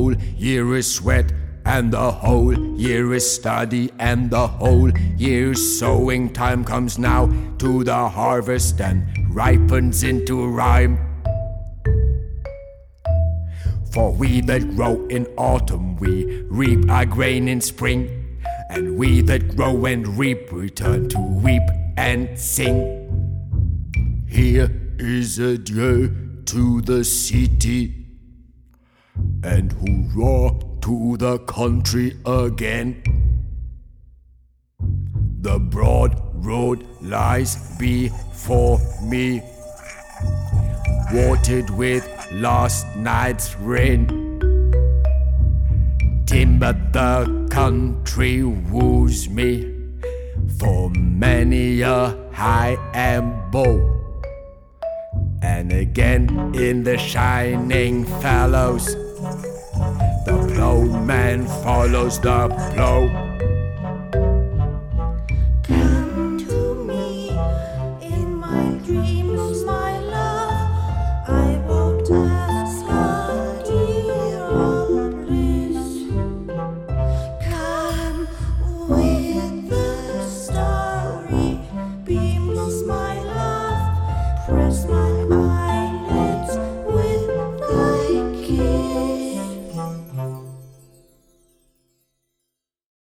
whole year is sweat, and the whole year is study, and the whole year's sowing time comes now to the harvest and ripens into rhyme. For we that grow in autumn, we reap our grain in spring, and we that grow and reap return to weep and sing. Here is adieu to the city, and hurrah to the country again. The broad road lies before me, watered with last night's rain. Timber the country woos me for many a high and bough. And again in the shining fallows, the plowman follows the plow.